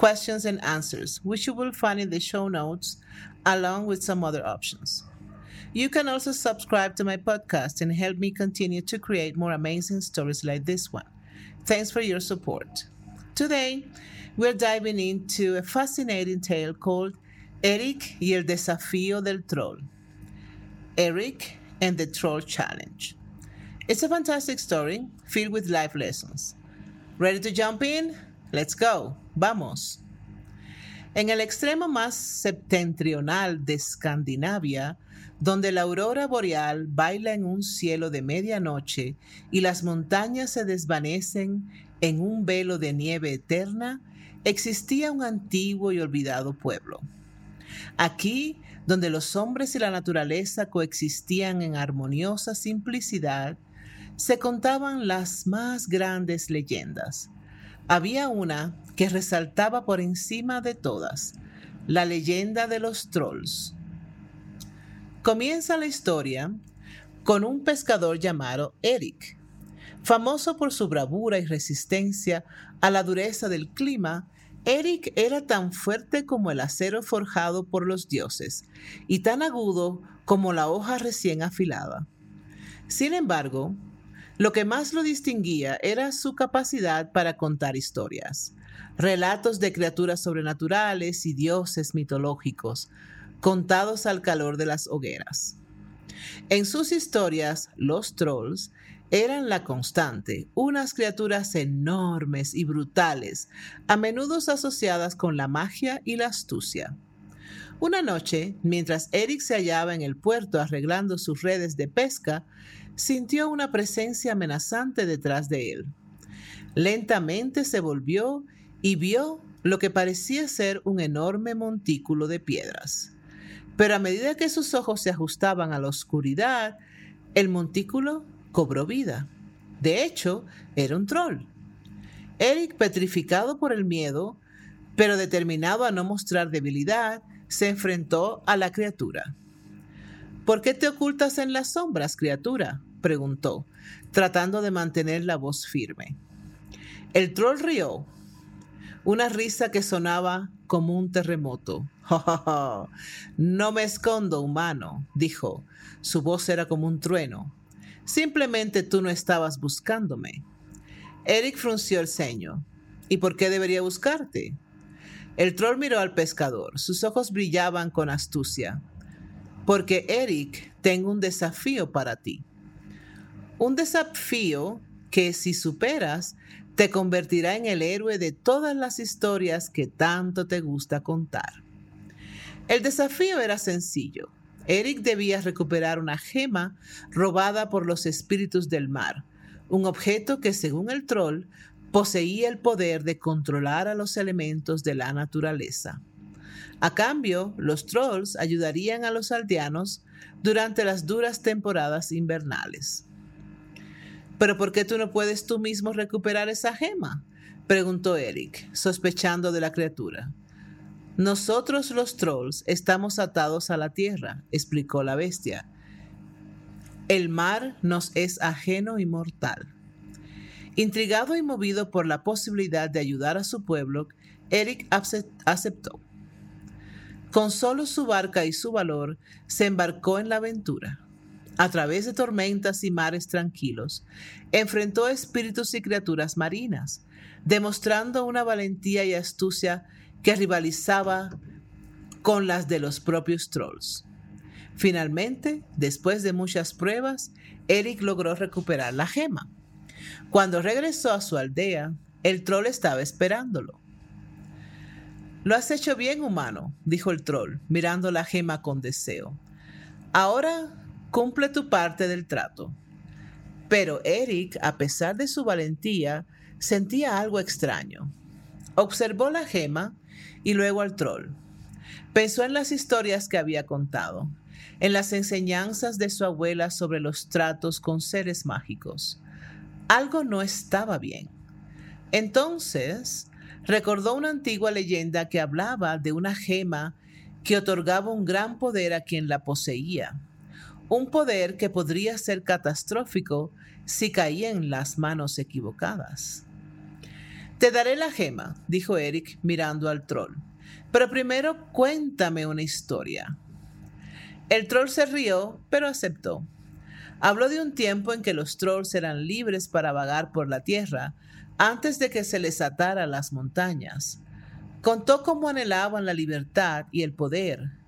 questions, and answers, which you will find in the show notes, along with some other options. You can also subscribe to my podcast and help me continue to create more amazing stories like this one. Thanks for your support. Today, we're diving into a fascinating tale called Eric y el desafío del troll. Eric and the Troll Challenge. It's a fantastic story filled with life lessons. Ready to jump in? Let's go. Vamos. En el extremo más septentrional de Escandinavia, donde la aurora boreal baila en un cielo de medianoche y las montañas se desvanecen en un velo de nieve eterna, existía un antiguo y olvidado pueblo. Aquí, donde los hombres y la naturaleza coexistían en armoniosa simplicidad, se contaban las más grandes leyendas. Había una que resaltaba por encima de todas, la leyenda de los trolls. Comienza la historia con un pescador llamado Eric, famoso por su bravura y resistencia a la dureza del clima Eric era tan fuerte como el acero forjado por los dioses y tan agudo como la hoja recién afilada. Sin embargo, lo que más lo distinguía era su capacidad para contar historias, relatos de criaturas sobrenaturales y dioses mitológicos, contados al calor de las hogueras. En sus historias, los trolls eran la constante, unas criaturas enormes y brutales, a menudo asociadas con la magia y la astucia. Una noche, mientras Eric se hallaba en el puerto arreglando sus redes de pesca, sintió una presencia amenazante detrás de él. Lentamente se volvió y vio lo que parecía ser un enorme montículo de piedras. Pero a medida que sus ojos se ajustaban a la oscuridad, el montículo cobró vida. De hecho, era un troll. Eric, petrificado por el miedo, pero determinado a no mostrar debilidad, se enfrentó a la criatura. ¿Por qué te ocultas en las sombras, criatura? Preguntó, tratando de mantener la voz firme. El troll rió, una risa que sonaba como un terremoto. no me escondo, humano, dijo. Su voz era como un trueno. Simplemente tú no estabas buscándome. Eric frunció el ceño. ¿Y por qué debería buscarte? El troll miró al pescador. Sus ojos brillaban con astucia. Porque, Eric, tengo un desafío para ti. Un desafío que, si superas, te convertirá en el héroe de todas las historias que tanto te gusta contar. El desafío era sencillo. Eric debía recuperar una gema robada por los espíritus del mar, un objeto que según el troll poseía el poder de controlar a los elementos de la naturaleza. A cambio, los trolls ayudarían a los aldeanos durante las duras temporadas invernales. ¿Pero por qué tú no puedes tú mismo recuperar esa gema? preguntó Eric, sospechando de la criatura. Nosotros los trolls estamos atados a la tierra, explicó la bestia. El mar nos es ajeno y mortal. Intrigado y movido por la posibilidad de ayudar a su pueblo, Eric aceptó. Con solo su barca y su valor, se embarcó en la aventura. A través de tormentas y mares tranquilos, enfrentó espíritus y criaturas marinas, demostrando una valentía y astucia que rivalizaba con las de los propios trolls. Finalmente, después de muchas pruebas, Eric logró recuperar la gema. Cuando regresó a su aldea, el troll estaba esperándolo. Lo has hecho bien, humano, dijo el troll, mirando la gema con deseo. Ahora cumple tu parte del trato. Pero Eric, a pesar de su valentía, sentía algo extraño. Observó la gema y luego al troll. Pensó en las historias que había contado, en las enseñanzas de su abuela sobre los tratos con seres mágicos. Algo no estaba bien. Entonces, recordó una antigua leyenda que hablaba de una gema que otorgaba un gran poder a quien la poseía, un poder que podría ser catastrófico si caía en las manos equivocadas. Te daré la gema, dijo Eric mirando al troll, pero primero cuéntame una historia. El troll se rió, pero aceptó. Habló de un tiempo en que los trolls eran libres para vagar por la tierra antes de que se les atara las montañas. Contó cómo anhelaban la libertad y el poder,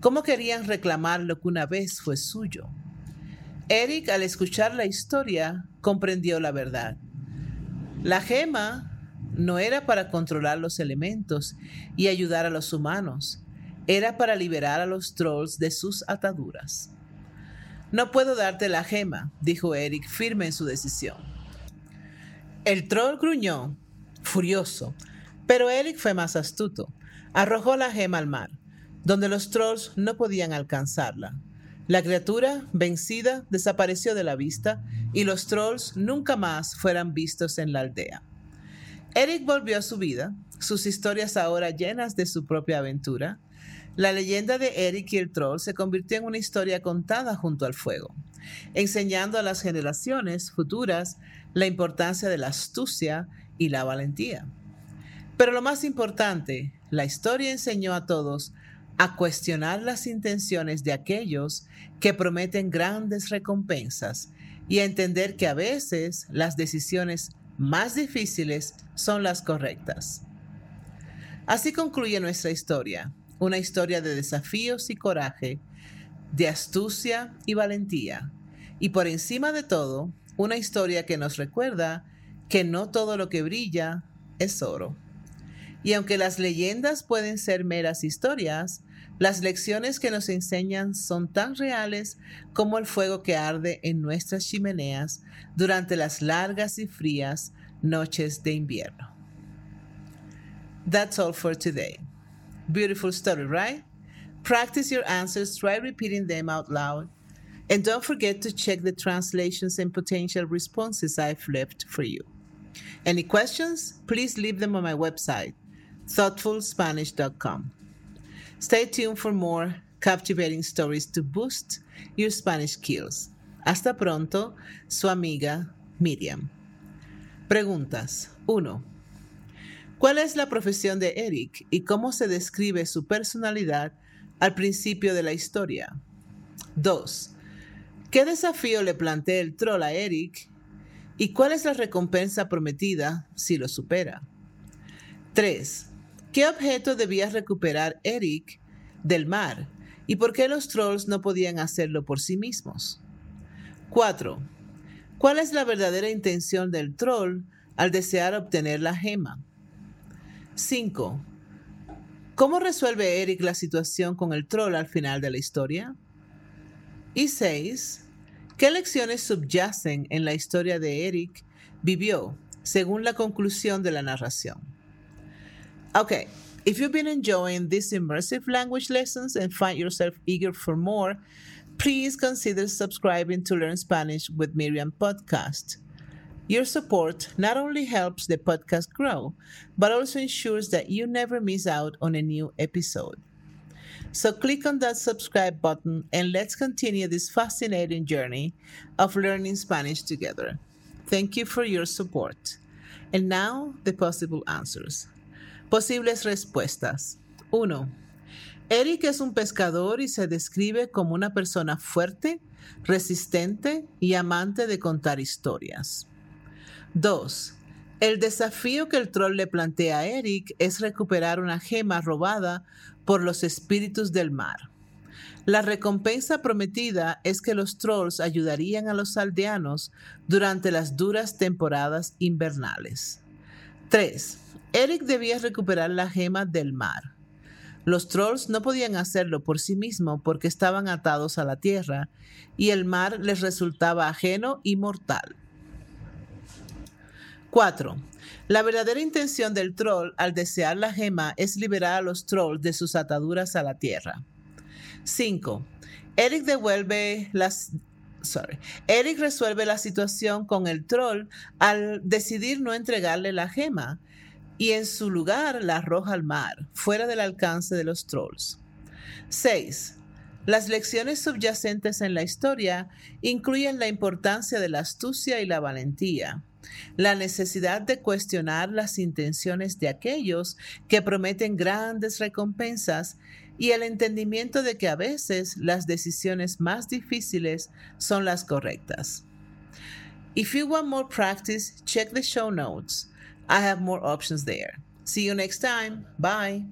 cómo querían reclamar lo que una vez fue suyo. Eric, al escuchar la historia, comprendió la verdad. La gema no era para controlar los elementos y ayudar a los humanos, era para liberar a los trolls de sus ataduras. No puedo darte la gema, dijo Eric, firme en su decisión. El troll gruñó, furioso, pero Eric fue más astuto. Arrojó la gema al mar, donde los trolls no podían alcanzarla. La criatura, vencida, desapareció de la vista y los trolls nunca más fueran vistos en la aldea. Eric volvió a su vida, sus historias ahora llenas de su propia aventura. La leyenda de Eric y el troll se convirtió en una historia contada junto al fuego, enseñando a las generaciones futuras la importancia de la astucia y la valentía. Pero lo más importante, la historia enseñó a todos a cuestionar las intenciones de aquellos que prometen grandes recompensas y a entender que a veces las decisiones más difíciles son las correctas. Así concluye nuestra historia, una historia de desafíos y coraje, de astucia y valentía, y por encima de todo, una historia que nos recuerda que no todo lo que brilla es oro. Y aunque las leyendas pueden ser meras historias, las lecciones que nos enseñan son tan reales como el fuego que arde en nuestras chimeneas durante las largas y frías noches de invierno. That's all for today. Beautiful story, right? Practice your answers, try repeating them out loud, and don't forget to check the translations and potential responses I've left for you. Any questions? Please leave them on my website, thoughtfulspanish.com. Stay tuned for more captivating stories to boost your Spanish skills. Hasta pronto, su amiga Miriam. Preguntas. 1. ¿Cuál es la profesión de Eric y cómo se describe su personalidad al principio de la historia? 2. ¿Qué desafío le plantea el troll a Eric y cuál es la recompensa prometida si lo supera? 3. ¿Qué objeto debía recuperar Eric del mar? ¿Y por qué los trolls no podían hacerlo por sí mismos? 4. ¿Cuál es la verdadera intención del troll al desear obtener la gema? 5. ¿Cómo resuelve Eric la situación con el troll al final de la historia? Y 6. ¿Qué lecciones subyacen en la historia de Eric vivió según la conclusión de la narración? Okay, if you've been enjoying these immersive language lessons and find yourself eager for more, please consider subscribing to Learn Spanish with Miriam podcast. Your support not only helps the podcast grow, but also ensures that you never miss out on a new episode. So click on that subscribe button and let's continue this fascinating journey of learning Spanish together. Thank you for your support. And now, the possible answers. Posibles respuestas. 1. Eric es un pescador y se describe como una persona fuerte, resistente y amante de contar historias. 2. El desafío que el troll le plantea a Eric es recuperar una gema robada por los espíritus del mar. La recompensa prometida es que los trolls ayudarían a los aldeanos durante las duras temporadas invernales. 3. Eric debía recuperar la gema del mar. Los trolls no podían hacerlo por sí mismos porque estaban atados a la tierra y el mar les resultaba ajeno y mortal. 4. La verdadera intención del troll al desear la gema es liberar a los trolls de sus ataduras a la tierra. 5. Eric devuelve las Sorry. Eric resuelve la situación con el troll al decidir no entregarle la gema y en su lugar la arroja al mar, fuera del alcance de los trolls. 6. Las lecciones subyacentes en la historia incluyen la importancia de la astucia y la valentía, la necesidad de cuestionar las intenciones de aquellos que prometen grandes recompensas y el entendimiento de que a veces las decisiones más difíciles son las correctas. If you want more practice, check the show notes. I have more options there. See you next time. Bye.